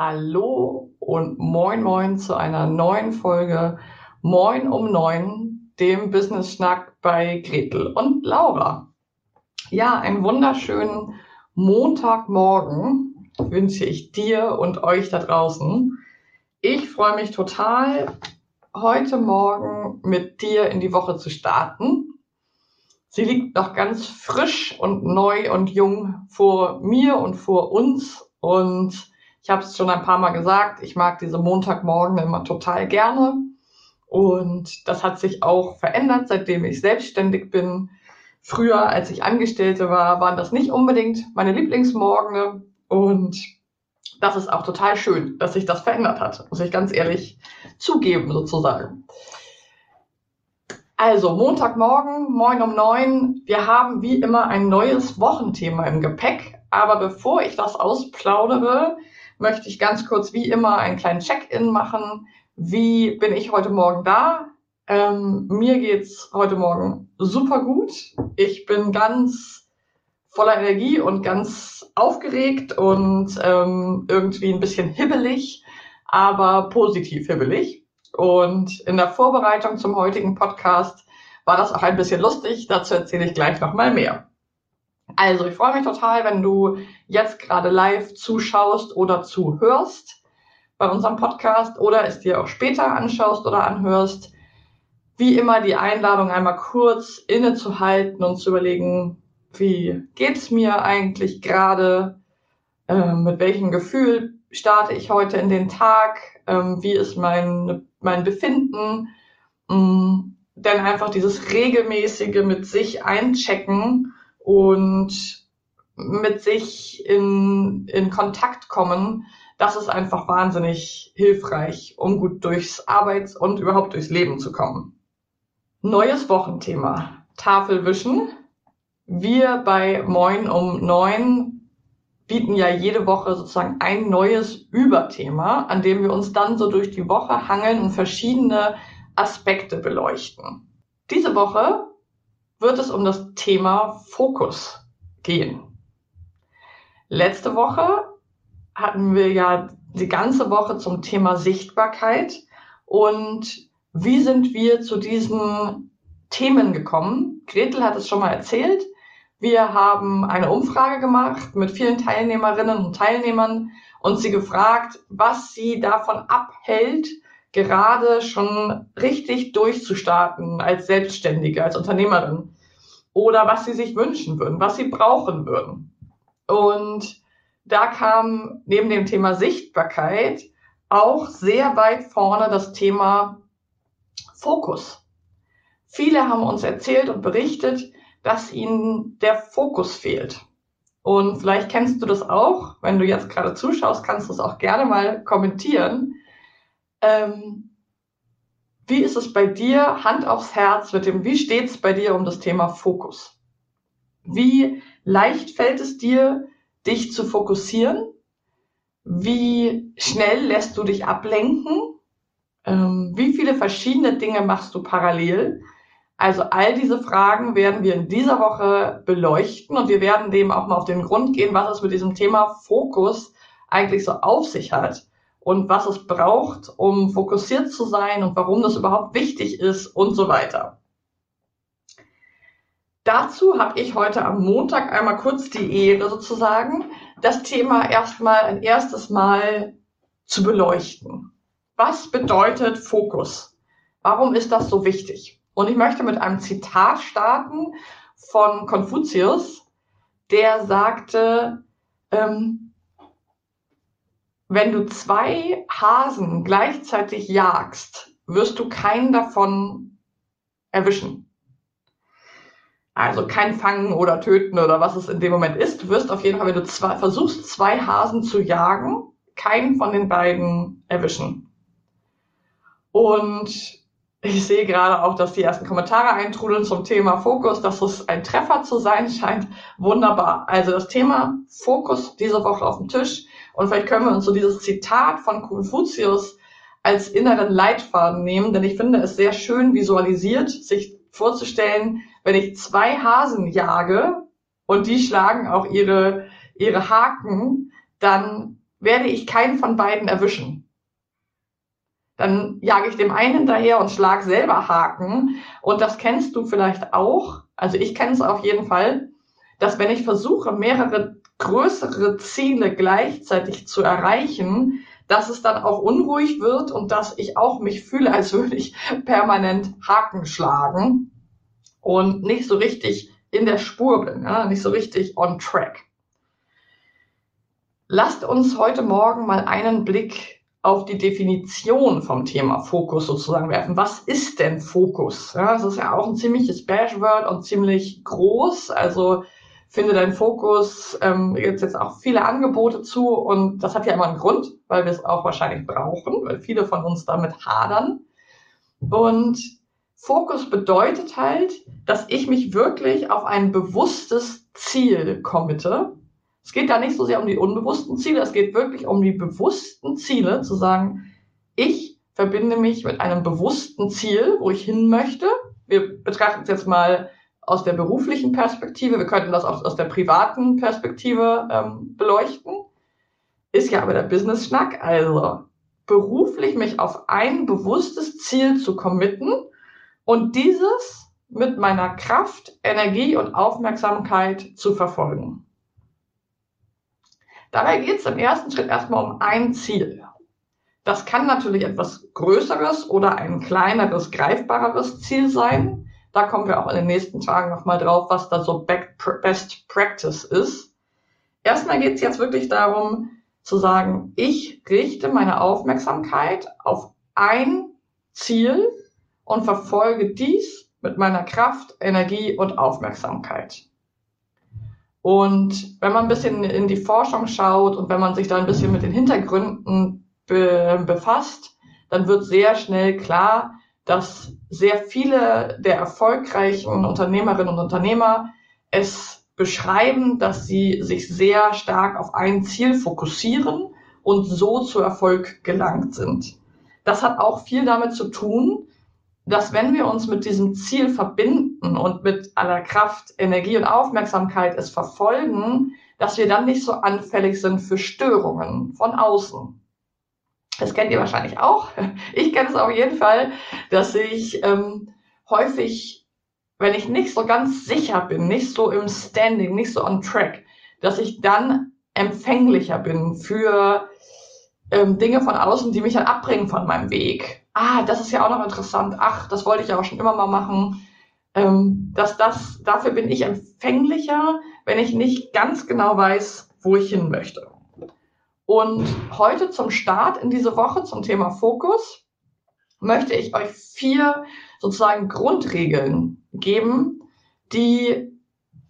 Hallo und moin moin zu einer neuen Folge Moin um neun, dem Business Schnack bei Gretel und Laura. Ja, einen wunderschönen Montagmorgen wünsche ich dir und euch da draußen. Ich freue mich total, heute Morgen mit dir in die Woche zu starten. Sie liegt noch ganz frisch und neu und jung vor mir und vor uns. Und ich habe es schon ein paar Mal gesagt, ich mag diese Montagmorgen immer total gerne. Und das hat sich auch verändert, seitdem ich selbstständig bin. Früher, als ich Angestellte war, waren das nicht unbedingt meine Lieblingsmorgene. Und das ist auch total schön, dass sich das verändert hat, muss ich ganz ehrlich zugeben, sozusagen. Also, Montagmorgen, moin um neun. Wir haben wie immer ein neues Wochenthema im Gepäck. Aber bevor ich das ausplaudere, möchte ich ganz kurz wie immer einen kleinen Check-in machen. Wie bin ich heute Morgen da? Ähm, mir geht's heute Morgen super gut. Ich bin ganz voller Energie und ganz aufgeregt und ähm, irgendwie ein bisschen hibbelig, aber positiv hibbelig. Und in der Vorbereitung zum heutigen Podcast war das auch ein bisschen lustig. Dazu erzähle ich gleich nochmal mehr. Also, ich freue mich total, wenn du jetzt gerade live zuschaust oder zuhörst bei unserem Podcast oder es dir auch später anschaust oder anhörst. Wie immer die Einladung einmal kurz innezuhalten und zu überlegen, wie geht's mir eigentlich gerade, ähm, mit welchem Gefühl starte ich heute in den Tag, ähm, wie ist mein, mein Befinden, ähm, denn einfach dieses regelmäßige mit sich einchecken und mit sich in, in Kontakt kommen, das ist einfach wahnsinnig hilfreich, um gut durchs Arbeits- und überhaupt durchs Leben zu kommen. Neues Wochenthema. Tafelwischen. Wir bei Moin um neun bieten ja jede Woche sozusagen ein neues Überthema, an dem wir uns dann so durch die Woche hangeln und verschiedene Aspekte beleuchten. Diese Woche wird es um das Thema Fokus gehen. Letzte Woche hatten wir ja die ganze Woche zum Thema Sichtbarkeit und wie sind wir zu diesen Themen gekommen? Gretel hat es schon mal erzählt. Wir haben eine Umfrage gemacht mit vielen Teilnehmerinnen und Teilnehmern und sie gefragt, was sie davon abhält, gerade schon richtig durchzustarten als Selbstständige, als Unternehmerin. Oder was sie sich wünschen würden, was sie brauchen würden. Und da kam neben dem Thema Sichtbarkeit auch sehr weit vorne das Thema Fokus. Viele haben uns erzählt und berichtet, dass ihnen der Fokus fehlt. Und vielleicht kennst du das auch. Wenn du jetzt gerade zuschaust, kannst du es auch gerne mal kommentieren. Ähm, wie ist es bei dir, Hand aufs Herz, mit dem, wie steht es bei dir um das Thema Fokus? Wie leicht fällt es dir, dich zu fokussieren? Wie schnell lässt du dich ablenken? Ähm, wie viele verschiedene Dinge machst du parallel? Also all diese Fragen werden wir in dieser Woche beleuchten und wir werden dem auch mal auf den Grund gehen, was es mit diesem Thema Fokus eigentlich so auf sich hat und was es braucht, um fokussiert zu sein und warum das überhaupt wichtig ist und so weiter. Dazu habe ich heute am Montag einmal kurz die Ehre sozusagen, das Thema erstmal ein erstes Mal zu beleuchten. Was bedeutet Fokus? Warum ist das so wichtig? Und ich möchte mit einem Zitat starten von Konfuzius, der sagte, ähm, wenn du zwei Hasen gleichzeitig jagst, wirst du keinen davon erwischen. Also kein Fangen oder Töten oder was es in dem Moment ist. Du wirst auf jeden Fall, wenn du zwei, versuchst, zwei Hasen zu jagen, keinen von den beiden erwischen. Und ich sehe gerade auch, dass die ersten Kommentare eintrudeln zum Thema Fokus, dass es ein Treffer zu sein scheint. Wunderbar. Also das Thema Fokus diese Woche auf dem Tisch. Und vielleicht können wir uns so dieses Zitat von Konfuzius als inneren Leitfaden nehmen, denn ich finde es sehr schön visualisiert, sich vorzustellen, wenn ich zwei Hasen jage und die schlagen auch ihre, ihre Haken, dann werde ich keinen von beiden erwischen dann jage ich dem einen hinterher und schlag selber Haken. Und das kennst du vielleicht auch. Also ich kenne es auf jeden Fall, dass wenn ich versuche, mehrere größere Ziele gleichzeitig zu erreichen, dass es dann auch unruhig wird und dass ich auch mich fühle, als würde ich permanent Haken schlagen und nicht so richtig in der Spur bin, ja, nicht so richtig on track. Lasst uns heute Morgen mal einen Blick auf die Definition vom Thema Fokus sozusagen werfen. Was ist denn Fokus? Ja, das ist ja auch ein ziemliches Bashword und ziemlich groß. Also finde dein Fokus, ähm, gibt jetzt auch viele Angebote zu und das hat ja immer einen Grund, weil wir es auch wahrscheinlich brauchen, weil viele von uns damit hadern. Und Fokus bedeutet halt, dass ich mich wirklich auf ein bewusstes Ziel committe es geht da nicht so sehr um die unbewussten Ziele, es geht wirklich um die bewussten Ziele, zu sagen, ich verbinde mich mit einem bewussten Ziel, wo ich hin möchte. Wir betrachten es jetzt mal aus der beruflichen Perspektive, wir könnten das auch aus der privaten Perspektive ähm, beleuchten. Ist ja aber der Business-Schnack, also beruflich mich auf ein bewusstes Ziel zu committen und dieses mit meiner Kraft, Energie und Aufmerksamkeit zu verfolgen. Dabei geht es im ersten Schritt erstmal um ein Ziel. Das kann natürlich etwas Größeres oder ein kleineres, greifbareres Ziel sein. Da kommen wir auch in den nächsten Tagen nochmal drauf, was da so Best Practice ist. Erstmal geht es jetzt wirklich darum zu sagen, ich richte meine Aufmerksamkeit auf ein Ziel und verfolge dies mit meiner Kraft, Energie und Aufmerksamkeit. Und wenn man ein bisschen in die Forschung schaut und wenn man sich da ein bisschen mit den Hintergründen be befasst, dann wird sehr schnell klar, dass sehr viele der erfolgreichen Unternehmerinnen und Unternehmer es beschreiben, dass sie sich sehr stark auf ein Ziel fokussieren und so zu Erfolg gelangt sind. Das hat auch viel damit zu tun, dass wenn wir uns mit diesem Ziel verbinden und mit aller Kraft, Energie und Aufmerksamkeit es verfolgen, dass wir dann nicht so anfällig sind für Störungen von außen. Das kennt ihr wahrscheinlich auch. Ich kenne es auf jeden Fall, dass ich ähm, häufig, wenn ich nicht so ganz sicher bin, nicht so im Standing, nicht so on track, dass ich dann empfänglicher bin für ähm, Dinge von außen, die mich dann abbringen von meinem Weg ah, das ist ja auch noch interessant, ach, das wollte ich ja auch schon immer mal machen, ähm, dass das, dafür bin ich empfänglicher, wenn ich nicht ganz genau weiß, wo ich hin möchte. Und heute zum Start in diese Woche zum Thema Fokus möchte ich euch vier sozusagen Grundregeln geben, die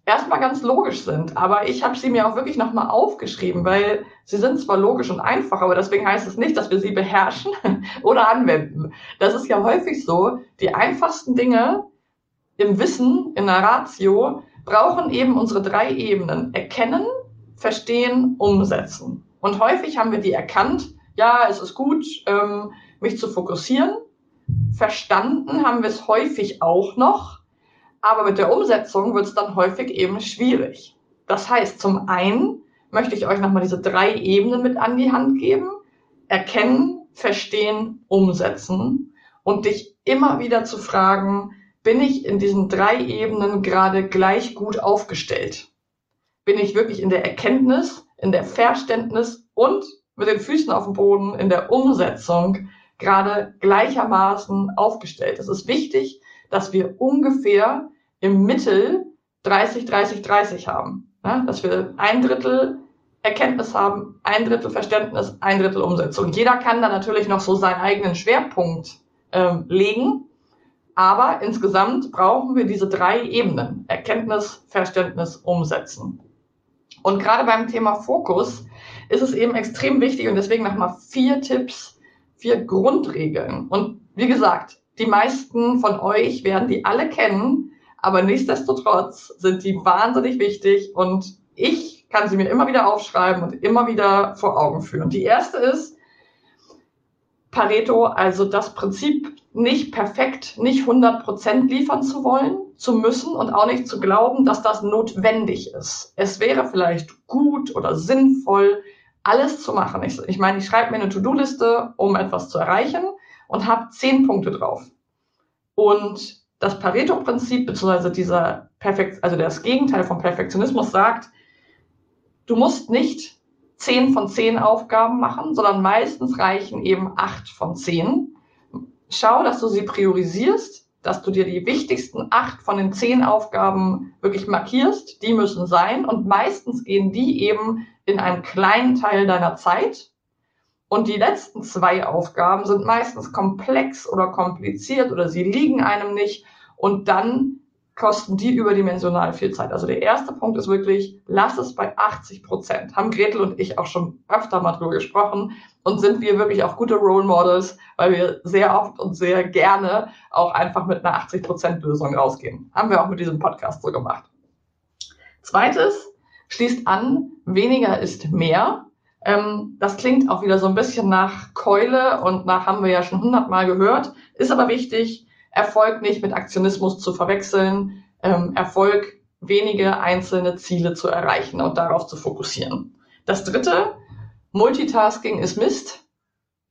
erstmal ganz logisch sind. Aber ich habe sie mir auch wirklich nochmal aufgeschrieben, weil sie sind zwar logisch und einfach, aber deswegen heißt es nicht, dass wir sie beherrschen oder anwenden. Das ist ja häufig so. Die einfachsten Dinge im Wissen, in der Ratio, brauchen eben unsere drei Ebenen. Erkennen, verstehen, umsetzen. Und häufig haben wir die erkannt, ja, es ist gut, ähm, mich zu fokussieren. Verstanden haben wir es häufig auch noch aber mit der Umsetzung wird es dann häufig eben schwierig. Das heißt, zum einen möchte ich euch nochmal diese drei Ebenen mit an die Hand geben. Erkennen, verstehen, umsetzen und dich immer wieder zu fragen, bin ich in diesen drei Ebenen gerade gleich gut aufgestellt? Bin ich wirklich in der Erkenntnis, in der Verständnis und mit den Füßen auf dem Boden in der Umsetzung gerade gleichermaßen aufgestellt. Es ist wichtig, dass wir ungefähr im Mittel 30, 30, 30 haben. Ja, dass wir ein Drittel Erkenntnis haben, ein Drittel Verständnis, ein Drittel Umsetzung. Jeder kann da natürlich noch so seinen eigenen Schwerpunkt ähm, legen. Aber insgesamt brauchen wir diese drei Ebenen. Erkenntnis, Verständnis, Umsetzen. Und gerade beim Thema Fokus ist es eben extrem wichtig und deswegen nochmal vier Tipps, vier Grundregeln. Und wie gesagt, die meisten von euch werden die alle kennen, aber nichtsdestotrotz sind die wahnsinnig wichtig und ich kann sie mir immer wieder aufschreiben und immer wieder vor Augen führen. Die erste ist Pareto, also das Prinzip, nicht perfekt, nicht 100 Prozent liefern zu wollen, zu müssen und auch nicht zu glauben, dass das notwendig ist. Es wäre vielleicht gut oder sinnvoll, alles zu machen. Ich, ich meine, ich schreibe mir eine To-Do-Liste, um etwas zu erreichen und habe zehn Punkte drauf. Und das Pareto-Prinzip, beziehungsweise dieser Perfekt, also das Gegenteil vom Perfektionismus sagt, du musst nicht zehn von zehn Aufgaben machen, sondern meistens reichen eben acht von zehn. Schau, dass du sie priorisierst, dass du dir die wichtigsten acht von den zehn Aufgaben wirklich markierst. Die müssen sein und meistens gehen die eben in einem kleinen Teil deiner Zeit. Und die letzten zwei Aufgaben sind meistens komplex oder kompliziert oder sie liegen einem nicht. Und dann kosten die überdimensional viel Zeit. Also der erste Punkt ist wirklich, lass es bei 80 Prozent. Haben Gretel und ich auch schon öfter mal drüber gesprochen und sind wir wirklich auch gute Role Models, weil wir sehr oft und sehr gerne auch einfach mit einer 80 Prozent Lösung rausgehen. Haben wir auch mit diesem Podcast so gemacht. Zweites, schließt an, weniger ist mehr. Ähm, das klingt auch wieder so ein bisschen nach Keule und nach haben wir ja schon hundertmal gehört, ist aber wichtig, Erfolg nicht mit Aktionismus zu verwechseln, ähm, Erfolg wenige einzelne Ziele zu erreichen und darauf zu fokussieren. Das dritte, Multitasking ist Mist.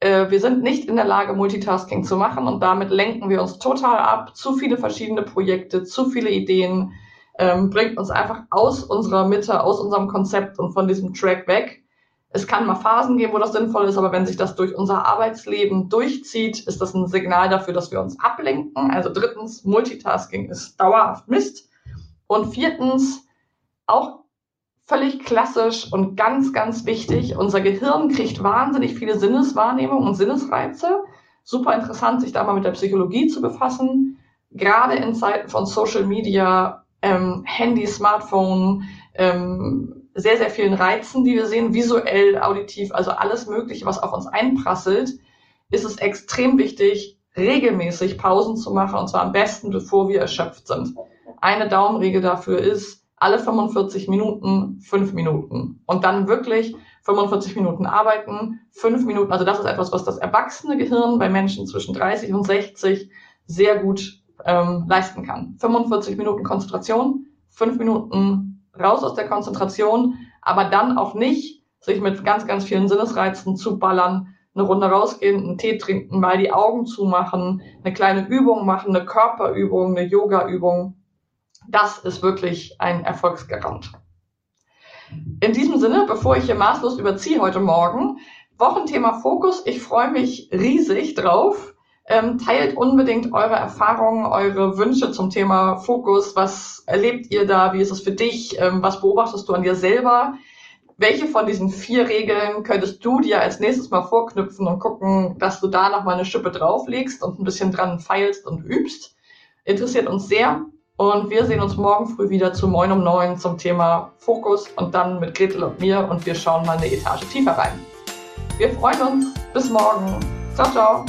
Äh, wir sind nicht in der Lage, Multitasking zu machen und damit lenken wir uns total ab. Zu viele verschiedene Projekte, zu viele Ideen, ähm, bringt uns einfach aus unserer Mitte, aus unserem Konzept und von diesem Track weg. Es kann mal Phasen geben, wo das sinnvoll ist, aber wenn sich das durch unser Arbeitsleben durchzieht, ist das ein Signal dafür, dass wir uns ablenken. Also drittens, Multitasking ist dauerhaft Mist. Und viertens, auch völlig klassisch und ganz, ganz wichtig, unser Gehirn kriegt wahnsinnig viele Sinneswahrnehmungen und Sinnesreize. Super interessant, sich da mal mit der Psychologie zu befassen. Gerade in Zeiten von Social Media, ähm, Handy, Smartphone, ähm, sehr, sehr vielen Reizen, die wir sehen, visuell, auditiv, also alles Mögliche, was auf uns einprasselt, ist es extrem wichtig, regelmäßig Pausen zu machen, und zwar am besten, bevor wir erschöpft sind. Eine Daumenregel dafür ist, alle 45 Minuten, fünf Minuten. Und dann wirklich 45 Minuten arbeiten, fünf Minuten, also das ist etwas, was das erwachsene Gehirn bei Menschen zwischen 30 und 60 sehr gut ähm, leisten kann. 45 Minuten Konzentration, fünf Minuten raus aus der Konzentration, aber dann auch nicht sich mit ganz, ganz vielen Sinnesreizen zu ballern, eine Runde rausgehen, einen Tee trinken, mal die Augen zumachen, eine kleine Übung machen, eine Körperübung, eine Yoga-Übung. Das ist wirklich ein Erfolgsgarant. In diesem Sinne, bevor ich hier maßlos überziehe heute Morgen, Wochenthema Fokus. Ich freue mich riesig drauf. Ähm, teilt unbedingt eure Erfahrungen, eure Wünsche zum Thema Fokus. Was erlebt ihr da? Wie ist es für dich? Ähm, was beobachtest du an dir selber? Welche von diesen vier Regeln könntest du dir als nächstes mal vorknüpfen und gucken, dass du da nochmal eine Schippe drauflegst und ein bisschen dran feilst und übst? Interessiert uns sehr. Und wir sehen uns morgen früh wieder zu Moin um neun zum Thema Fokus und dann mit Gretel und mir und wir schauen mal eine Etage tiefer rein. Wir freuen uns. Bis morgen. Ciao, ciao.